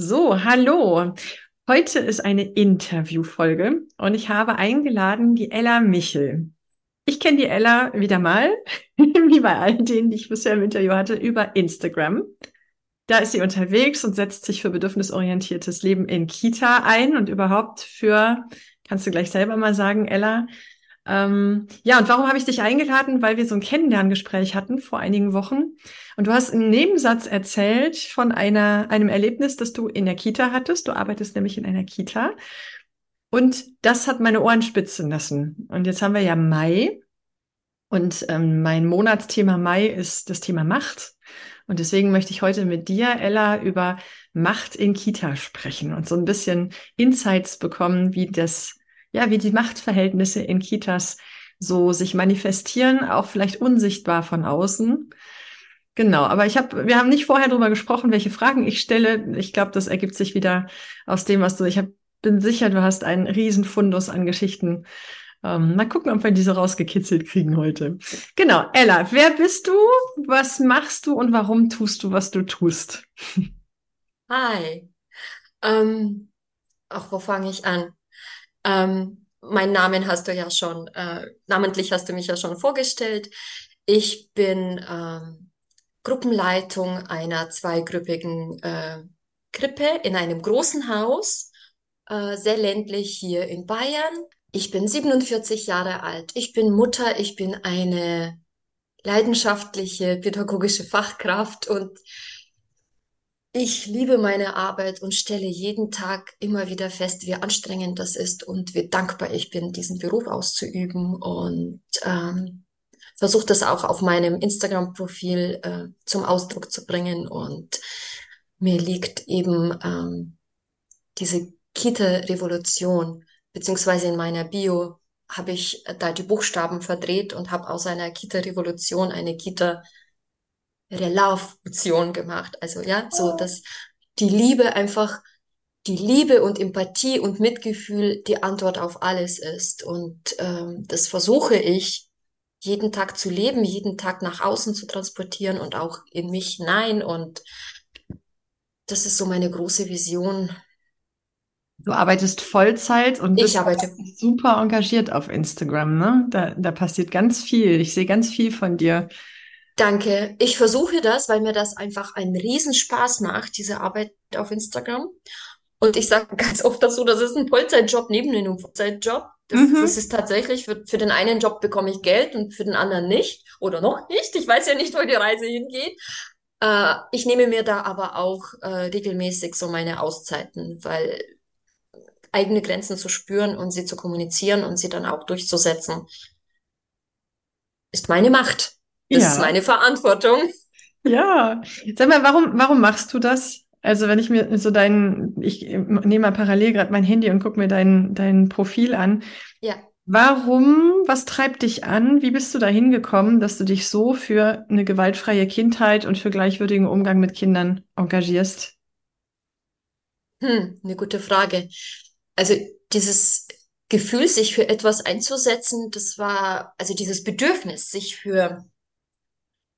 So, hallo. Heute ist eine Interviewfolge und ich habe eingeladen die Ella Michel. Ich kenne die Ella wieder mal, wie bei all denen, die ich bisher im Interview hatte, über Instagram. Da ist sie unterwegs und setzt sich für bedürfnisorientiertes Leben in Kita ein und überhaupt für, kannst du gleich selber mal sagen, Ella. Ähm, ja, und warum habe ich dich eingeladen? Weil wir so ein Kennenlerngespräch hatten vor einigen Wochen. Und du hast einen Nebensatz erzählt von einer, einem Erlebnis, das du in der Kita hattest. Du arbeitest nämlich in einer Kita. Und das hat meine Ohren spitzen lassen. Und jetzt haben wir ja Mai. Und ähm, mein Monatsthema Mai ist das Thema Macht. Und deswegen möchte ich heute mit dir, Ella, über Macht in Kita sprechen und so ein bisschen Insights bekommen, wie das, ja, wie die Machtverhältnisse in Kitas so sich manifestieren, auch vielleicht unsichtbar von außen. Genau, aber ich habe, wir haben nicht vorher darüber gesprochen, welche Fragen ich stelle. Ich glaube, das ergibt sich wieder aus dem, was du. Ich hab, bin sicher, du hast einen riesen Fundus an Geschichten ähm, mal gucken, ob wir diese rausgekitzelt kriegen heute. Genau, Ella, wer bist du? Was machst du und warum tust du, was du tust? Hi. Ähm, ach, wo fange ich an? Ähm, meinen Namen hast du ja schon, äh, namentlich hast du mich ja schon vorgestellt. Ich bin ähm, Gruppenleitung einer zweigruppigen äh, Krippe in einem großen Haus, äh, sehr ländlich hier in Bayern. Ich bin 47 Jahre alt. Ich bin Mutter. Ich bin eine leidenschaftliche pädagogische Fachkraft und ich liebe meine Arbeit und stelle jeden Tag immer wieder fest, wie anstrengend das ist und wie dankbar ich bin, diesen Beruf auszuüben. Und ähm, versuche das auch auf meinem Instagram-Profil äh, zum Ausdruck zu bringen. Und mir liegt eben ähm, diese Kita-Revolution beziehungsweise in meiner Bio habe ich da die Buchstaben verdreht und habe aus einer Kita-Revolution eine Kita-Revolution gemacht. Also ja, so oh. dass die Liebe einfach, die Liebe und Empathie und Mitgefühl die Antwort auf alles ist. Und ähm, das versuche ich jeden Tag zu leben, jeden Tag nach außen zu transportieren und auch in mich hinein. Und das ist so meine große Vision Du arbeitest Vollzeit und ich arbeite. super engagiert auf Instagram, ne? Da, da passiert ganz viel. Ich sehe ganz viel von dir. Danke. Ich versuche das, weil mir das einfach einen Riesenspaß macht, diese Arbeit auf Instagram. Und ich sage ganz oft dazu, das ist ein Vollzeitjob neben einem Vollzeitjob. Das, mhm. das ist tatsächlich, für, für den einen Job bekomme ich Geld und für den anderen nicht. Oder noch nicht. Ich weiß ja nicht, wo die Reise hingeht. Äh, ich nehme mir da aber auch äh, regelmäßig so meine Auszeiten, weil eigene Grenzen zu spüren und sie zu kommunizieren und sie dann auch durchzusetzen, ist meine Macht. Das ja. ist meine Verantwortung. Ja. Sag mal, warum, warum machst du das? Also wenn ich mir so dein, ich nehme mal parallel gerade mein Handy und gucke mir dein, dein Profil an. Ja. Warum, was treibt dich an? Wie bist du dahin gekommen, dass du dich so für eine gewaltfreie Kindheit und für gleichwürdigen Umgang mit Kindern engagierst? Hm, eine gute Frage also dieses Gefühl, sich für etwas einzusetzen, das war, also dieses Bedürfnis, sich für,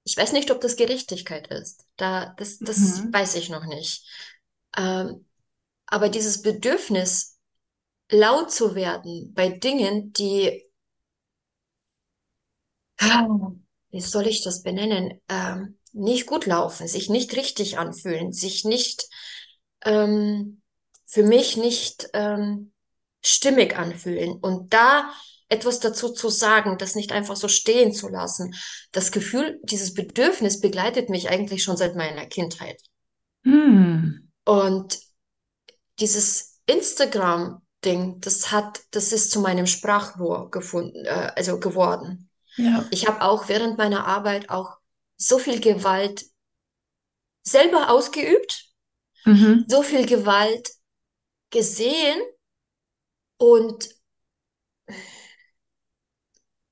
ich weiß nicht, ob das Gerechtigkeit ist. Da, das, das mhm. weiß ich noch nicht. Ähm, aber dieses Bedürfnis, laut zu werden bei Dingen, die, wie soll ich das benennen, ähm, nicht gut laufen, sich nicht richtig anfühlen, sich nicht, ähm, für mich nicht ähm, stimmig anfühlen. Und da etwas dazu zu sagen, das nicht einfach so stehen zu lassen. Das Gefühl, dieses Bedürfnis begleitet mich eigentlich schon seit meiner Kindheit. Hm. Und dieses Instagram-Ding, das hat, das ist zu meinem Sprachrohr gefunden, äh, also geworden. Ja. Ich habe auch während meiner Arbeit auch so viel Gewalt selber ausgeübt, Mhm. so viel Gewalt gesehen und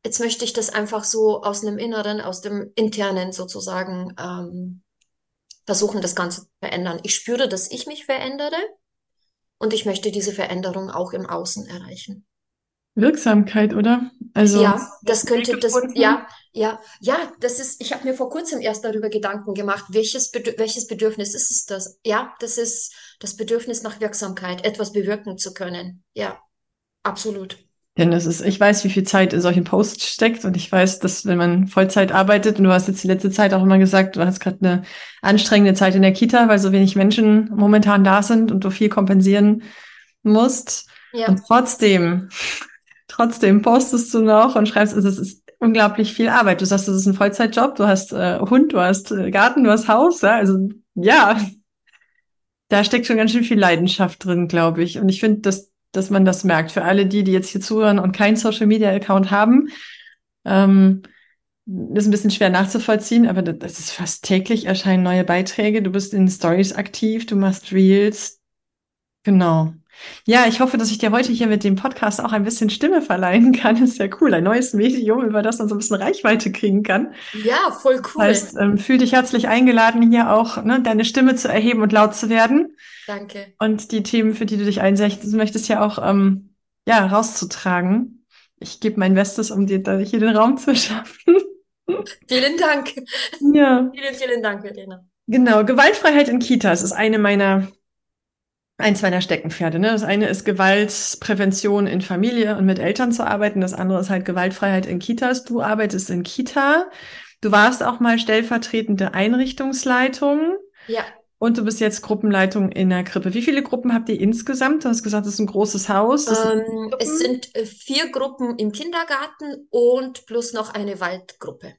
jetzt möchte ich das einfach so aus dem Inneren, aus dem Internen sozusagen ähm, versuchen, das Ganze zu verändern. Ich spüre, dass ich mich verändere und ich möchte diese Veränderung auch im Außen erreichen. Wirksamkeit, oder? Also, Ja, das könnte das, ja, ja, ja, das ist, ich habe mir vor kurzem erst darüber Gedanken gemacht, welches, welches Bedürfnis ist es das? Ja, das ist das Bedürfnis nach Wirksamkeit, etwas bewirken zu können. Ja, absolut. Denn es ist, ich weiß, wie viel Zeit in solchen Posts steckt und ich weiß, dass wenn man Vollzeit arbeitet und du hast jetzt die letzte Zeit auch immer gesagt, du hast gerade eine anstrengende Zeit in der Kita, weil so wenig Menschen momentan da sind und du viel kompensieren musst. Ja, Und trotzdem, trotzdem postest du noch und schreibst, also es ist unglaublich viel Arbeit. Du sagst, das ist ein Vollzeitjob, du hast äh, Hund, du hast äh, Garten, du hast Haus, ja, also ja, da steckt schon ganz schön viel Leidenschaft drin, glaube ich. Und ich finde, dass, dass man das merkt. Für alle die, die jetzt hier zuhören und keinen Social Media Account haben, ähm, ist ein bisschen schwer nachzuvollziehen, aber das, ist fast täglich erscheinen neue Beiträge. Du bist in Stories aktiv, du machst Reels. Genau. Ja, ich hoffe, dass ich dir heute hier mit dem Podcast auch ein bisschen Stimme verleihen kann. Ist ja cool. Ein neues Medium, über das man so ein bisschen Reichweite kriegen kann. ja, voll Das cool. heißt, ähm, fühl dich herzlich eingeladen, hier auch ne, deine Stimme zu erheben und laut zu werden Danke. und die Themen, für die du dich einsetzen möchtest, ja auch ähm, ja, rauszutragen. Ich gebe mein Bestes, um dir da hier den Raum zu schaffen. Vielen Dank. Ja, Vielen, vielen Dank, Verena. genau. Gewaltfreiheit in Kitas ist eine meiner, eins meiner Steckenpferde. Ne? Das eine ist Gewaltprävention in Familie und mit Eltern zu arbeiten. Das andere ist halt Gewaltfreiheit in Kitas. Du arbeitest in Kita. Du warst auch mal stellvertretende Einrichtungsleitung. Ja, Und du bist jetzt Gruppenleitung in der Krippe. Wie viele Gruppen habt ihr insgesamt? Du hast gesagt, das ist ein großes Haus. Das sind ähm, es sind äh, vier Gruppen im Kindergarten und plus noch eine Waldgruppe.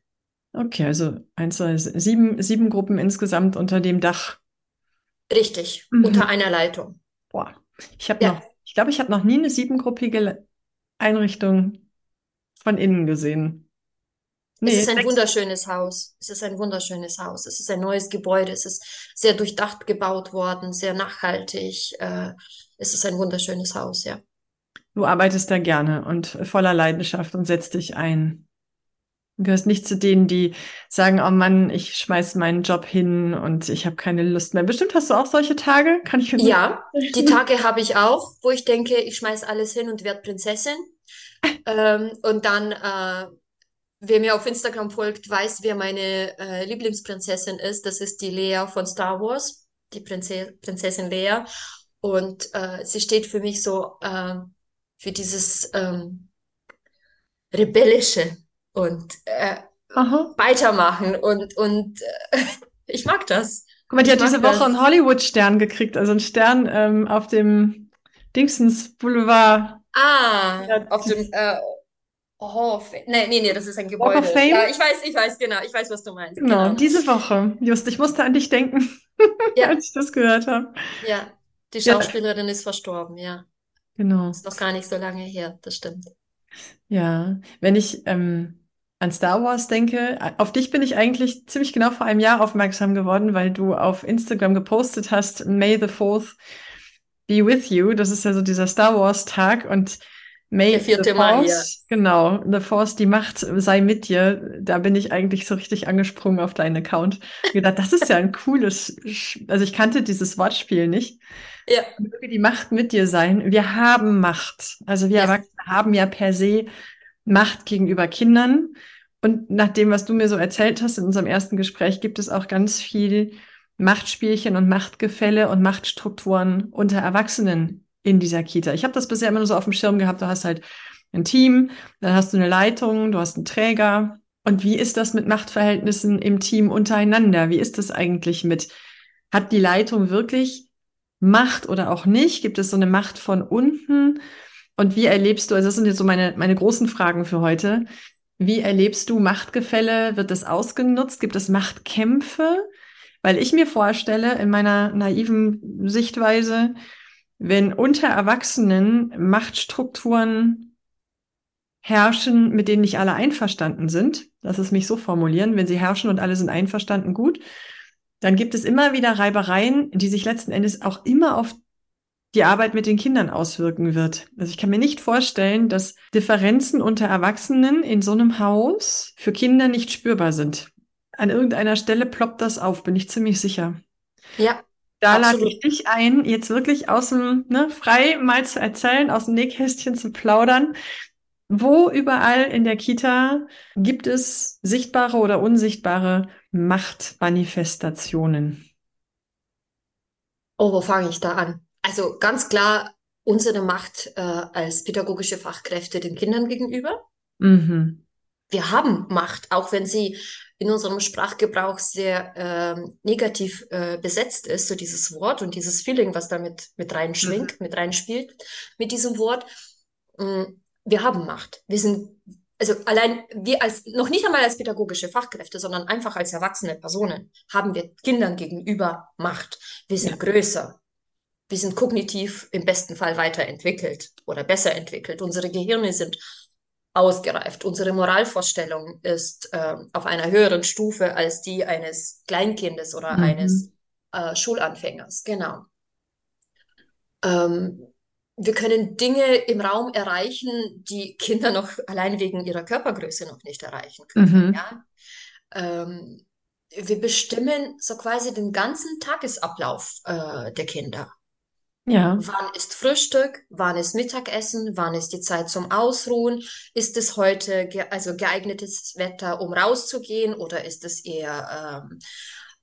Okay, also eins, zwei, sieben, sieben Gruppen insgesamt unter dem Dach. Richtig, Mhm. unter einer Leitung. Boah, ich habe Ja. noch, ich glaube, ich habe noch nie eine siebengruppige Einrichtung von innen gesehen. Es Nee, ist ein wunderschönes Haus. Es ist ein wunderschönes Haus. Es ist ein neues Gebäude. Es ist sehr durchdacht gebaut worden, sehr nachhaltig. Äh, es ist ein wunderschönes Haus, ja. du arbeitest da gerne und voller Leidenschaft und setzt dich ein. Du gehörst nicht zu denen, die sagen, oh Mann, ich schmeiß meinen Job hin und ich habe keine Lust mehr. Bestimmt hast du auch solche Tage, kann ich mir Ja, die. Tage habe ich auch, wo ich denke, ich schmeiß alles hin und werde Prinzessin. Ähm, und dann, äh, wer mir auf Instagram folgt, weiß, wer meine äh, Lieblingsprinzessin ist. Das ist die Lea von Star Wars, die Prinze Prinzessin Lea. Und äh, sie steht für mich so äh, für dieses ähm, Rebellische und äh, weitermachen. Und, und äh, ich mag das. Guck mal, die Ich hat diese mag Woche das. einen Hollywood-Stern gekriegt, also einen Stern ähm, auf dem Dingsens Boulevard. Ah, Ja, auf dem äh, Fame. Nee, nee, nee, das ist ein Walk of Gebäude. Fame? Ja, ich weiß, ich weiß, genau, ich weiß, was du meinst. Genau, Genau. diese Woche. Just, ich musste an dich denken, Ja, als ich das gehört habe. ja. Die Ja. Schauspielerin ist verstorben, ja. Genau. Ist noch gar nicht so lange her, das stimmt. Ja, wenn ich ähm, an Star Wars denke, auf dich bin ich eigentlich ziemlich genau vor einem Jahr aufmerksam geworden, weil du auf Instagram gepostet hast, May the Fourth be with you. Das ist ja so dieser Star Wars Tag und May Der vierte the. Force, genau, the Force, die Macht sei mit dir. Da bin ich eigentlich so richtig angesprungen auf deinen Account. Ich gedacht, das ist ja ein cooles, also ich kannte dieses Wortspiel nicht. Ja, Möge die Macht mit dir sein. Wir haben Macht. Also wir Ja. Erwachsene haben ja per se Macht gegenüber Kindern. Und nach dem, was du mir so erzählt hast in unserem ersten Gespräch, gibt es auch ganz viel Machtspielchen und Machtgefälle und Machtstrukturen unter Erwachsenen in dieser Kita. Ich habe das bisher immer nur so auf dem Schirm gehabt. Du hast halt ein Team, dann hast du eine Leitung, du hast einen Träger. Und wie ist das mit Machtverhältnissen im Team untereinander? Wie ist das eigentlich mit, hat die Leitung wirklich Macht oder auch nicht? Gibt es so eine Macht von unten? Und wie erlebst du, also das sind jetzt so meine, meine großen Fragen für heute. Wie erlebst du Machtgefälle? Wird das ausgenutzt? Gibt es Machtkämpfe? Weil ich mir vorstelle, in meiner naiven Sichtweise, wenn unter Erwachsenen Machtstrukturen herrschen, mit denen nicht alle einverstanden sind, lass es mich so formulieren, wenn sie herrschen und alle sind einverstanden, gut, dann gibt es immer wieder Reibereien, die sich letzten Endes auch immer auf die Arbeit mit den Kindern auswirken wird. Also ich kann mir nicht vorstellen, dass Differenzen unter Erwachsenen in so einem Haus für Kinder nicht spürbar sind. An irgendeiner Stelle ploppt das auf, bin ich ziemlich sicher. Ja, Da lade ich dich ein, jetzt wirklich aus dem, ne, frei mal zu erzählen, aus dem Nähkästchen zu plaudern. Wo überall in der Kita gibt es sichtbare oder unsichtbare Machtmanifestationen? Oh, wo fange ich da an? Also ganz klar unsere Macht äh, als pädagogische Fachkräfte den Kindern gegenüber. Mhm. Wir haben Macht, auch wenn sie in unserem Sprachgebrauch sehr ähm, negativ äh, besetzt ist, so dieses Wort und dieses Feeling, was damit mit reinschwingt, mit reinspielt, mit diesem Wort. Mm, Wir haben Macht. Wir sind, also allein wir als, noch nicht einmal als pädagogische Fachkräfte, sondern einfach als erwachsene Personen haben wir Kindern gegenüber Macht. Wir sind Ja. größer. Wir sind kognitiv im besten Fall weiterentwickelt oder besser entwickelt. Unsere Gehirne sind ausgereift. Unsere Moralvorstellung ist äh, auf einer höheren Stufe als die eines Kleinkindes oder Mhm. eines äh, Schulanfängers. Genau. Ähm, wir können Dinge im Raum erreichen, die Kinder noch allein wegen ihrer Körpergröße noch nicht erreichen können. Mhm. Ja? Ähm, wir bestimmen so quasi den ganzen Tagesablauf äh, der Kinder. Ja. Wann ist Frühstück? Wann ist Mittagessen? Wann ist die Zeit zum Ausruhen? Ist es heute ge also geeignetes Wetter, um rauszugehen, oder ist es eher ähm,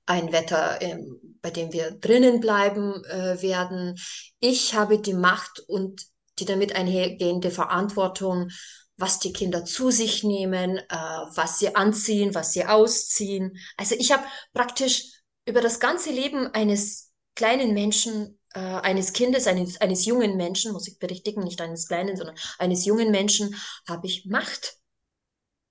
ein Wetter, ähm, bei dem wir drinnen bleiben äh, werden? Ich habe die Macht und die damit einhergehende Verantwortung, was die Kinder zu sich nehmen, äh, was sie anziehen, was sie ausziehen. Also ich habe praktisch über das ganze Leben eines kleinen Menschen, äh, eines Kindes, eines, eines jungen Menschen, muss ich berichtigen, nicht eines kleinen, sondern eines jungen Menschen, habe ich Macht.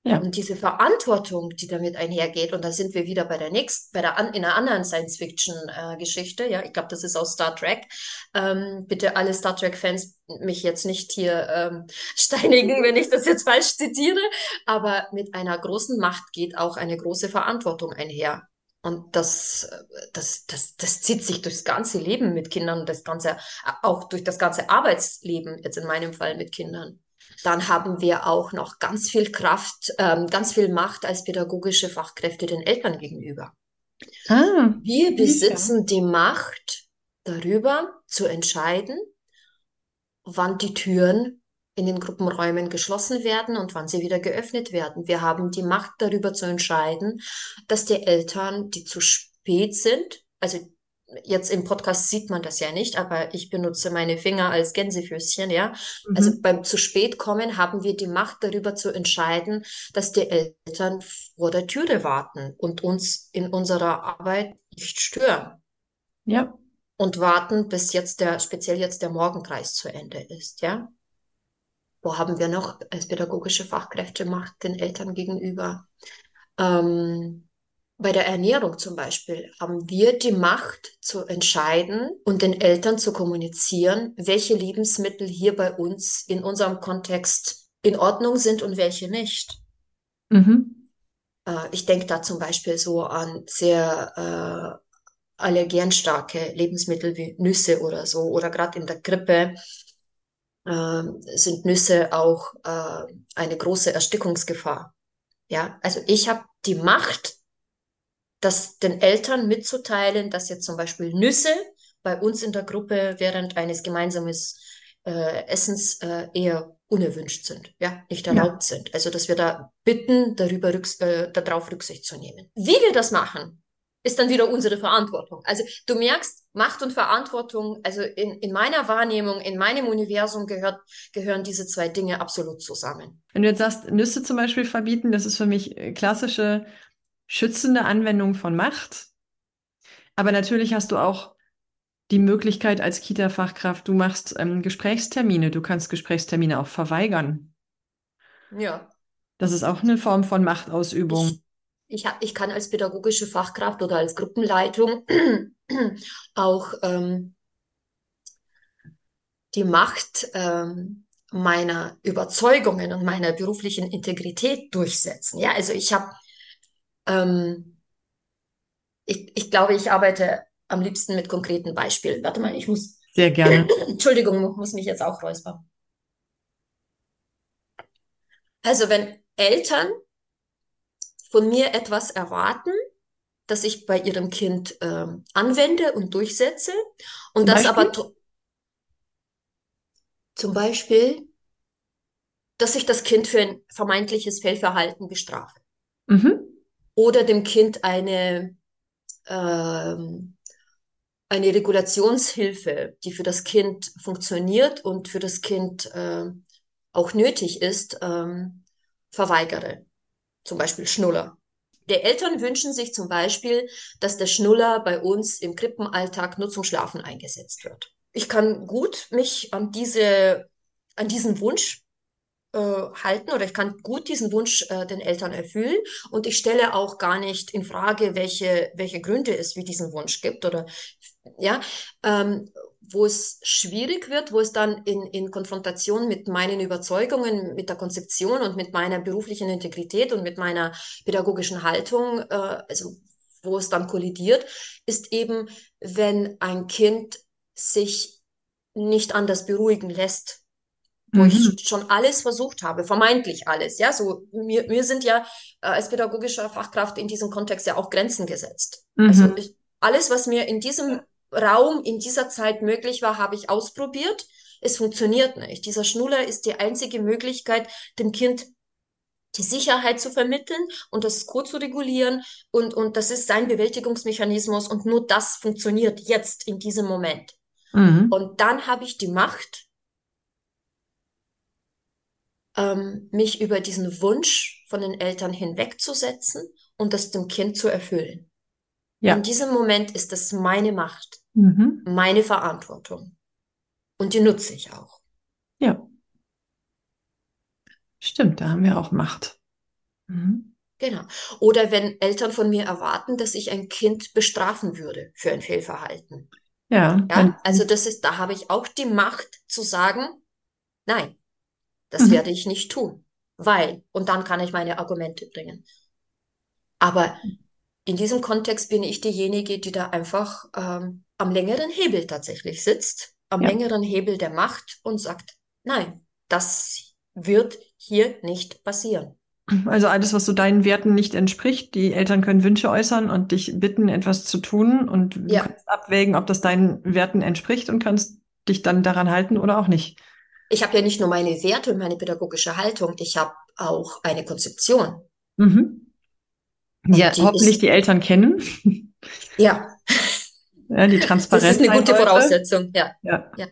Ja. Und diese Verantwortung, die damit einhergeht, und da sind wir wieder bei der nächsten, bei der an, in einer anderen Science-Fiction-Geschichte, ja, ich glaube, das ist aus Star Trek. Ähm, bitte alle Star Trek-Fans mich jetzt nicht hier ähm, steinigen, wenn ich das jetzt falsch zitiere, aber mit einer großen Macht geht auch eine große Verantwortung einher. Und das, das, das, das zieht sich durchs ganze Leben mit Kindern, das ganze, auch durch das ganze Arbeitsleben, jetzt in meinem Fall mit Kindern. Dann haben wir auch noch ganz viel Kraft, ähm, ganz viel Macht als pädagogische Fachkräfte den Eltern gegenüber. Ah, Wir besitzen die Macht darüber zu entscheiden, wann die Türen in den Gruppenräumen geschlossen werden und wann sie wieder geöffnet werden. Wir haben die Macht darüber zu entscheiden, dass die Eltern, die zu spät sind, also jetzt im Podcast sieht man das ja nicht, aber ich benutze meine Finger als Gänsefüßchen, ja. Also Mhm. beim zu spät kommen haben wir die Macht darüber zu entscheiden, dass die Eltern vor der Türe warten und uns in unserer Arbeit nicht stören Ja. und warten, bis jetzt der, speziell jetzt der Morgenkreis zu Ende ist, ja. Wo haben wir noch als pädagogische Fachkräfte Macht den Eltern gegenüber? Ähm, bei der Ernährung zum Beispiel haben wir die Macht zu entscheiden und den Eltern zu kommunizieren, welche Lebensmittel hier bei uns in unserem Kontext in Ordnung sind und welche nicht. Mhm. Äh, ich denke da zum Beispiel so an sehr äh, allergenstarke Lebensmittel wie Nüsse oder so. Oder gerade in der Grippe äh, sind Nüsse auch äh, eine große Erstickungsgefahr. Ja, also ich habe die Macht, das den Eltern mitzuteilen, dass jetzt zum Beispiel Nüsse bei uns in der Gruppe während eines gemeinsamen äh, Essens äh, eher unerwünscht sind, ja, nicht Ja. erlaubt sind. Also, dass wir da bitten, darüber rücks äh, darauf Rücksicht zu nehmen. Wie wir das machen, ist dann wieder unsere Verantwortung. Also du merkst, Macht und Verantwortung, also in, in meiner Wahrnehmung, in meinem Universum gehört, gehören diese zwei Dinge absolut zusammen. Wenn du jetzt sagst, Nüsse zum Beispiel verbieten, das ist für mich äh, klassische schützende Anwendung von Macht. Aber natürlich hast du auch die Möglichkeit als Kita-Fachkraft, du machst ähm, Gesprächstermine, du kannst Gesprächstermine auch verweigern. Ja. Das ist auch eine Form von Machtausübung. Ich, ich, ha- ich kann als pädagogische Fachkraft oder als Gruppenleitung auch ähm, die Macht ähm, meiner Überzeugungen und meiner beruflichen Integrität durchsetzen. Ja, also ich habe ähm, ich, ich glaube, ich arbeite am liebsten mit konkreten Beispielen. Warte mal, ich muss. Sehr gerne. Entschuldigung, muss mich jetzt auch räuspern. Also, wenn Eltern von mir etwas erwarten, das ich bei ihrem Kind äh, anwende und durchsetze und Zum das Beispiel? aber zum Beispiel, dass ich das Kind für ein vermeintliches Fehlverhalten bestrafe Mhm. oder dem Kind eine ähm, eine Regulationshilfe, die für das Kind funktioniert und für das Kind äh, auch nötig ist, ähm, verweigere. Zum Beispiel Schnuller. Die Eltern wünschen sich zum Beispiel, dass der Schnuller bei uns im Krippenalltag nur zum Schlafen eingesetzt wird. Ich kann gut mich an diese, an diesen Wunsch äh, halten oder ich kann gut diesen Wunsch äh, den Eltern erfüllen. Und ich stelle auch gar nicht in Frage, welche, welche Gründe es für diesen Wunsch gibt oder ja, ähm, wo es schwierig wird, wo es dann in, in Konfrontation mit meinen Überzeugungen, mit der Konzeption und mit meiner beruflichen Integrität und mit meiner pädagogischen Haltung, äh, also wo es dann kollidiert, ist eben, wenn ein Kind sich nicht anders beruhigen lässt, wo Mhm. ich schon alles versucht habe, vermeintlich alles, ja, so mir, mir sind ja äh, als pädagogischer Fachkraft in diesem Kontext ja auch Grenzen gesetzt. Also Mhm. ich, alles, was mir in diesem Raum, in dieser Zeit möglich war, habe ich ausprobiert. Es funktioniert nicht. Dieser Schnuller ist die einzige Möglichkeit, dem Kind die Sicherheit zu vermitteln und das Co zu regulieren und, und das ist sein Bewältigungsmechanismus und nur das funktioniert jetzt in diesem Moment. Mhm. Und dann habe ich die Macht, ähm, mich über diesen Wunsch von den Eltern hinwegzusetzen und das dem Kind zu erfüllen. In Ja. diesem Moment ist es meine Macht, Mhm. meine Verantwortung. Und die nutze ich auch. Ja. Stimmt, da haben wir auch Macht. Mhm. Genau. Oder wenn Eltern von mir erwarten, dass ich ein Kind bestrafen würde für ein Fehlverhalten. Ja, Ja, also das ist, da habe ich auch die Macht zu sagen, nein, das Mhm. werde ich nicht tun, weil, und dann kann ich meine Argumente bringen. Aber in diesem Kontext bin ich diejenige, die da einfach ähm, am längeren Hebel tatsächlich sitzt, am ja. längeren Hebel der Macht und sagt, nein, das wird hier nicht passieren. Also alles, was so deinen Werten nicht entspricht, die Eltern können Wünsche äußern und dich bitten, etwas zu tun und du Ja, kannst abwägen, ob das deinen Werten entspricht und kannst dich dann daran halten oder auch nicht. Ich habe ja nicht nur meine Werte und meine pädagogische Haltung, ich habe auch eine Konzeption. Mhm. Ja, die hoffentlich ist, die Eltern kennen. ja, Ja, die das ist eine gute. Voraussetzung, ja, Ja. ja.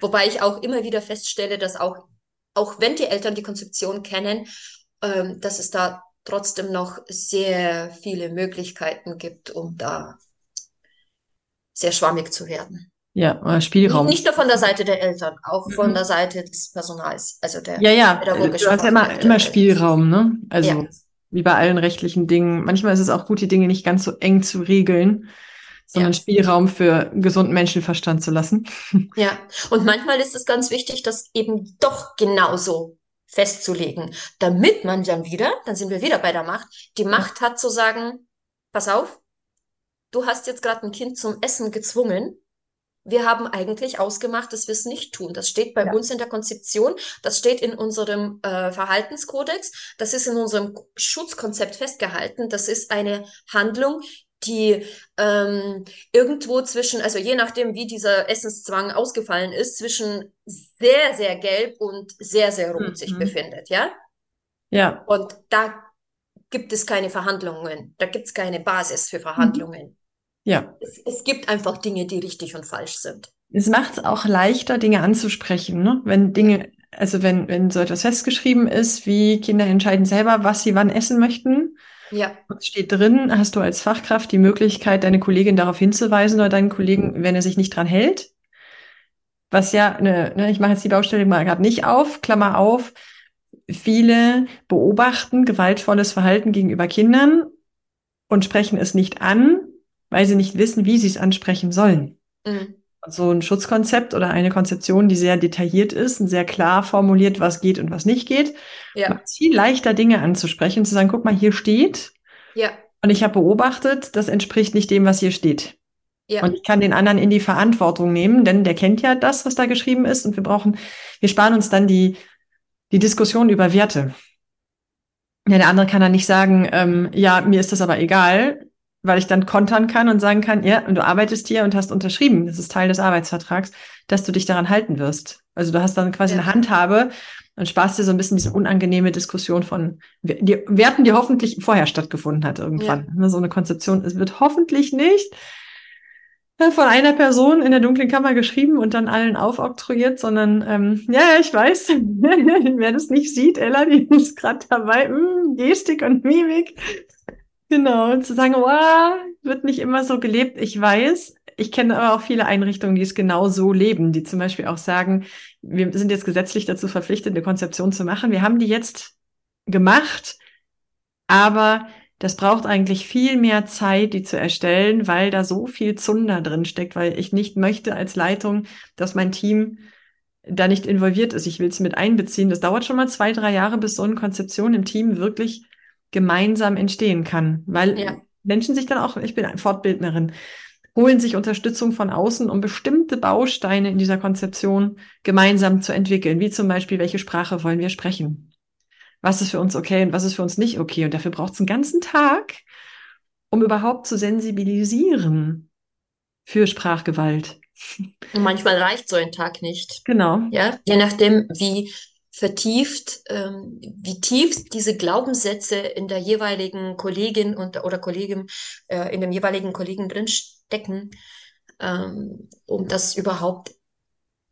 Wobei ich auch immer wieder feststelle, dass auch, auch wenn die Eltern die Konzeption kennen, ähm, dass es da trotzdem noch sehr viele Möglichkeiten gibt, um da sehr schwammig zu werden. Ja, Nicht, Spielraum. nicht nur von der Seite der Eltern, auch von Mhm. der Seite des Personals, also der Ja, ja, du pädagogischen hast ja immer, immer Spielraum, ne? Ja, Also wie bei allen rechtlichen Dingen. Manchmal ist es auch gut, die Dinge nicht ganz so eng zu regeln, sondern ja, Spielraum für gesunden Menschenverstand zu lassen. ja. Und manchmal ist es ganz wichtig, das eben doch genauso festzulegen, damit man dann wieder, dann sind wir wieder bei der Macht, die Ja. Macht hat zu sagen, pass auf, du hast jetzt gerade ein Kind zum Essen gezwungen. Wir haben eigentlich ausgemacht, dass wir es nicht tun. Das steht bei Ja. uns in der Konzeption, das steht in unserem äh, Verhaltenskodex, das ist in unserem Schutzkonzept festgehalten. Das ist eine Handlung, die ähm, irgendwo zwischen, also je nachdem, wie dieser Essenszwang ausgefallen ist, zwischen sehr, sehr gelb und sehr, sehr rot sich Mhm. befindet, ja? Ja. Und da gibt es keine Verhandlungen, da gibt es keine Basis für Mhm. Ja. Es, es gibt einfach Dinge, die richtig und falsch sind. Es macht es auch leichter, Dinge anzusprechen, ne? Wenn Dinge, also wenn, wenn so etwas festgeschrieben ist, wie Kinder entscheiden selber, was sie wann essen möchten, Ja, es steht drin, hast du als Fachkraft die Möglichkeit, deine Kollegin darauf hinzuweisen oder deinen Kollegen, wenn er sich nicht dran hält. Was ja, ne, ne, ich mache jetzt die Baustelle mal gerade nicht auf, Klammer auf. Viele beobachten gewaltvolles Verhalten gegenüber Kindern und sprechen es nicht an, weil sie nicht wissen, wie sie es ansprechen sollen. mm, So ein Schutzkonzept oder eine Konzeption, die sehr detailliert ist und sehr klar formuliert, was geht und was nicht geht, ja, macht es viel leichter, Dinge anzusprechen, zu sagen, guck mal, hier steht, ja, Und ich habe beobachtet, das entspricht nicht dem, was hier steht. Ja. Und ich kann den anderen in die Verantwortung nehmen, denn der kennt ja das, was da geschrieben ist. Und wir brauchen, wir sparen uns dann die, die Diskussion über Werte. Ja, der andere kann dann nicht sagen, ähm, ja, mir ist das aber egal, weil ich dann kontern kann und sagen kann, ja, und du arbeitest hier und hast unterschrieben, das ist Teil des Arbeitsvertrags, dass du dich daran halten wirst. Also du hast dann quasi ja. eine Handhabe und sparst dir so ein bisschen diese unangenehme Diskussion von die Werten, die hoffentlich vorher stattgefunden hat irgendwann. Ja. Ne, so eine Konzeption, es wird hoffentlich nicht von einer Person in der dunklen Kammer geschrieben und dann allen aufoktroyiert, sondern ähm, ja, ich weiß, wer das nicht sieht, Ella, die ist gerade dabei, mh, hm, Gestik und Mimik. Genau, und zu sagen, wow, wird nicht immer so gelebt, ich weiß. Ich kenne aber auch viele Einrichtungen, die es genau so leben, die zum Beispiel auch sagen, wir sind jetzt gesetzlich dazu verpflichtet, eine Konzeption zu machen. Wir haben die jetzt gemacht, aber das braucht eigentlich viel mehr Zeit, die zu erstellen, weil da so viel Zunder drin steckt, weil ich nicht möchte als Leitung, dass mein Team da nicht involviert ist. Ich will es mit einbeziehen. Das dauert schon mal zwei, drei Jahre, bis so eine Konzeption im Team wirklich gemeinsam entstehen kann, weil ja. Menschen sich dann auch, ich bin Fortbildnerin, holen sich Unterstützung von außen, um bestimmte Bausteine in dieser Konzeption gemeinsam zu entwickeln, wie zum Beispiel, welche Sprache wollen wir sprechen? was ist für uns okay und was ist für uns nicht okay. Und dafür braucht es einen ganzen Tag, um überhaupt zu sensibilisieren für Sprachgewalt. Und manchmal reicht so ein Tag nicht. Genau. Ja, je nachdem, wie vertieft, ähm, wie tief diese Glaubenssätze in der jeweiligen Kollegin und, oder Kollegin, äh, in dem jeweiligen Kollegen drin stecken, ähm, um das überhaupt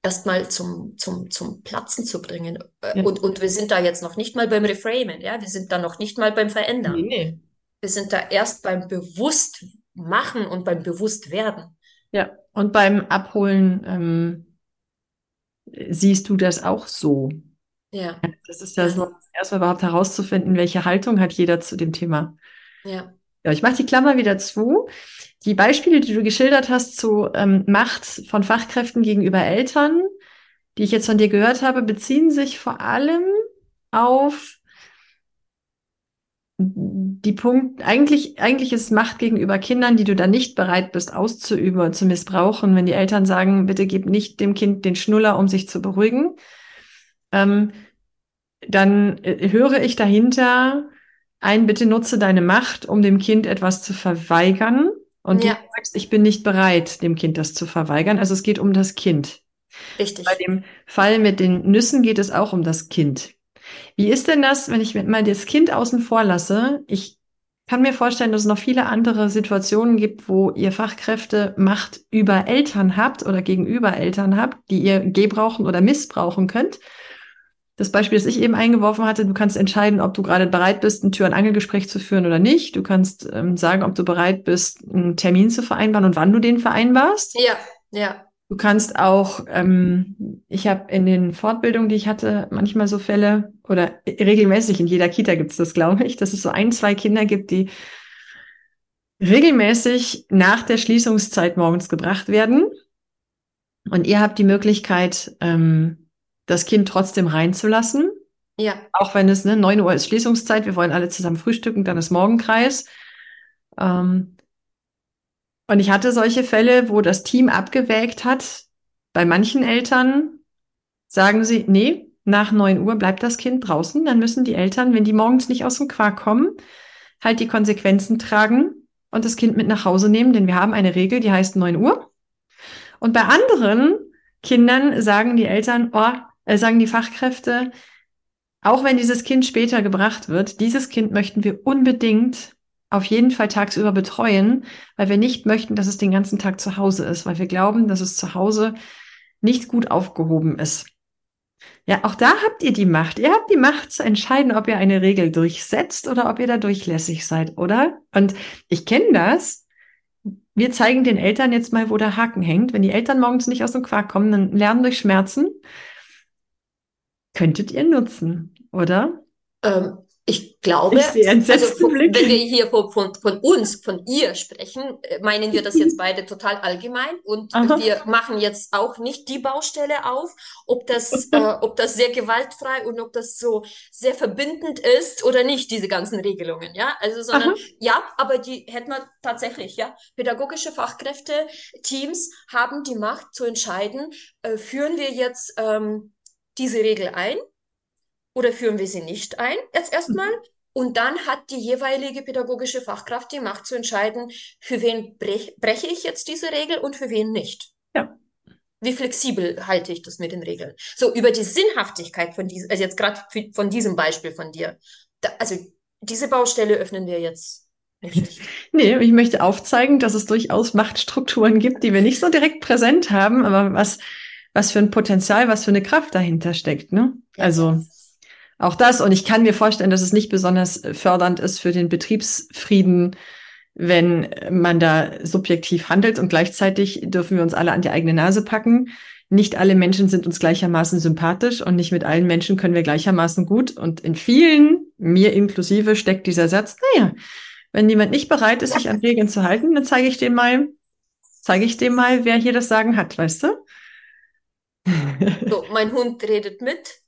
erstmal zum, zum, zum Platzen zu bringen. Äh, ja. Und, und wir sind da jetzt noch nicht mal beim Reframen, ja, wir sind da noch nicht mal beim Verändern. Nee, nee. Wir sind da erst beim Bewusstmachen und beim Bewusstwerden. Ja, und beim Abholen ähm, siehst du das auch so. Ja. Das ist ja, ja. so, erstmal überhaupt herauszufinden, welche Haltung hat jeder zu dem Thema. Ja. Ja, ich mache die Klammer wieder zu. Die Beispiele, die du geschildert hast zu ähm, Macht von Fachkräften gegenüber Eltern, die ich jetzt von dir gehört habe, beziehen sich vor allem auf die Punkt, eigentlich, eigentlich ist Macht gegenüber Kindern, die du dann nicht bereit bist auszuüben, zu missbrauchen, wenn die Eltern sagen, bitte gib nicht dem Kind den Schnuller, um sich zu beruhigen, ähm, dann äh, höre ich dahinter ein, bitte nutze deine Macht, um dem Kind etwas zu verweigern. Und ja. du sagst, ich bin nicht bereit, dem Kind das zu verweigern. Also es geht um das Kind. Richtig. Bei dem Fall mit den Nüssen geht es auch um das Kind. Wie ist denn das, wenn ich mal das Kind außen vor lasse? Ich kann mir vorstellen, dass es noch viele andere Situationen gibt, wo ihr Fachkräfte Macht über Eltern habt oder gegenüber Eltern habt, die ihr gebrauchen oder missbrauchen könnt. Das Beispiel, das ich eben eingeworfen hatte, du kannst entscheiden, ob du gerade bereit bist, ein Tür- und Angelgespräch zu führen oder nicht. Du kannst ähm, sagen, ob du bereit bist, einen Termin zu vereinbaren und wann du den vereinbarst. Ja, ja. Du kannst auch, ähm, ich habe in den Fortbildungen, die ich hatte, manchmal so Fälle oder regelmäßig in jeder Kita gibt es das, glaube ich, dass es so ein, zwei Kinder gibt, die regelmäßig nach der Schließungszeit morgens gebracht werden. Und ihr habt die Möglichkeit, ähm, das Kind trotzdem reinzulassen. Ja. Auch wenn es ne, 9 Uhr ist Schließungszeit, wir wollen alle zusammen frühstücken, dann ist Morgenkreis. Ähm, und ich hatte solche Fälle, wo das Team abgewägt hat. Bei manchen Eltern sagen sie, nee, nach 9 Uhr bleibt das Kind draußen. Dann müssen die Eltern, wenn die morgens nicht aus dem Quark kommen, halt die Konsequenzen tragen und das Kind mit nach Hause nehmen, denn wir haben eine Regel, die heißt 9 Uhr. Und bei anderen Kindern sagen die Eltern, oh, äh, sagen die Fachkräfte, auch wenn dieses Kind später gebracht wird, dieses Kind möchten wir unbedingt auf jeden Fall tagsüber betreuen, weil wir nicht möchten, dass es den ganzen Tag zu Hause ist, weil wir glauben, dass es zu Hause nicht gut aufgehoben ist. Ja, auch da habt ihr die Macht. Ihr habt die Macht zu entscheiden, ob ihr eine Regel durchsetzt oder ob ihr da durchlässig seid, oder? Und ich kenne das. Wir zeigen den Eltern jetzt mal, wo der Haken hängt. Wenn die Eltern morgens nicht aus dem Quark kommen, dann lernen durch Schmerzen könntet ihr nutzen, oder? Ähm, Ich glaube, Ich also wenn wir hier von, von, von uns, von ihr sprechen, äh, meinen wir das jetzt beide total allgemein und Aha. wir machen jetzt auch nicht die Baustelle auf, ob das, äh, ob das sehr gewaltfrei und ob das so sehr verbindend ist oder nicht, diese ganzen Regelungen, ja? Also, sondern Aha. ja, aber die hätten wir tatsächlich, ja. Pädagogische Fachkräfte, Teams haben die Macht zu entscheiden, äh, führen wir jetzt ähm, diese Regel ein oder führen wir sie nicht ein, jetzt erstmal. Und dann hat die jeweilige pädagogische Fachkraft die Macht zu entscheiden, für wen brech, breche ich jetzt diese Regel und für wen nicht. Ja. Wie flexibel halte ich das mit den Regeln? So, über die Sinnhaftigkeit von diesem, also jetzt gerade von diesem Beispiel von dir. Da, also diese Baustelle öffnen wir jetzt nicht. Nee, ich möchte aufzeigen, dass es durchaus Machtstrukturen gibt, die wir nicht so direkt präsent haben, aber was, was für ein Potenzial, was für eine Kraft dahinter steckt, ne? Also auch das. Und ich kann mir vorstellen, dass es nicht besonders fördernd ist für den Betriebsfrieden, wenn man da subjektiv handelt und gleichzeitig dürfen wir uns alle an die eigene Nase packen. Nicht alle Menschen sind uns gleichermaßen sympathisch und nicht mit allen Menschen können wir gleichermaßen gut. Und in vielen, mir inklusive, steckt dieser Satz, naja, wenn jemand nicht bereit ist, sich an Regeln zu halten, dann zeige ich dem mal, zeige ich dem mal, wer hier das Sagen hat, weißt du? So, mein Hund redet mit,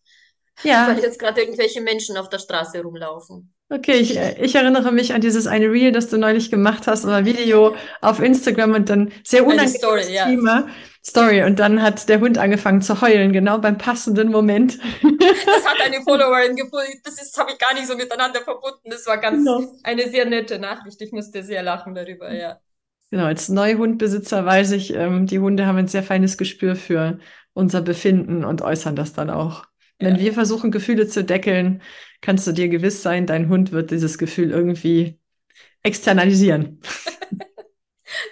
Ja, weil jetzt gerade irgendwelche Menschen auf der Straße rumlaufen. okay, ich, ich erinnere mich an dieses eine Reel, das du neulich gemacht hast oder Video auf Instagram und dann sehr unangenehmes Story, ja. Thema, Story und dann hat der Hund angefangen zu heulen, genau beim passenden Moment. Das hat eine Followerin gefunden. Das ist, habe ich gar nicht so miteinander verbunden. Das war ganz Genau. eine sehr nette Nachricht. Ich musste sehr lachen darüber, ja. Genau, als Neuhundbesitzer weiß ich, ähm, die Hunde haben ein sehr feines Gespür für unser Befinden und äußern das dann auch. Wenn Ja. wir versuchen, Gefühle zu deckeln, kannst du dir gewiss sein, dein Hund wird dieses Gefühl irgendwie externalisieren.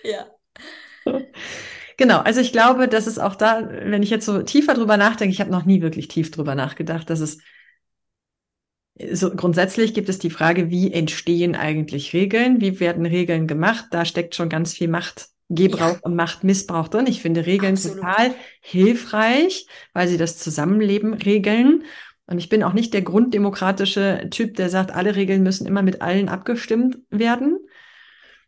Ja. Genau, also ich glaube, dass es auch da, wenn ich jetzt so tiefer drüber nachdenke, ich habe noch nie wirklich tief drüber nachgedacht, dass es so grundsätzlich gibt es die Frage, wie entstehen eigentlich Regeln? Wie werden Regeln gemacht? Da steckt schon ganz viel Machtgebrauch Ja. und Machtmissbrauch drin. Ich finde Regeln Absolut. total hilfreich, weil sie das Zusammenleben regeln. Und ich bin auch nicht der grunddemokratische Typ, der sagt, alle Regeln müssen immer mit allen abgestimmt werden.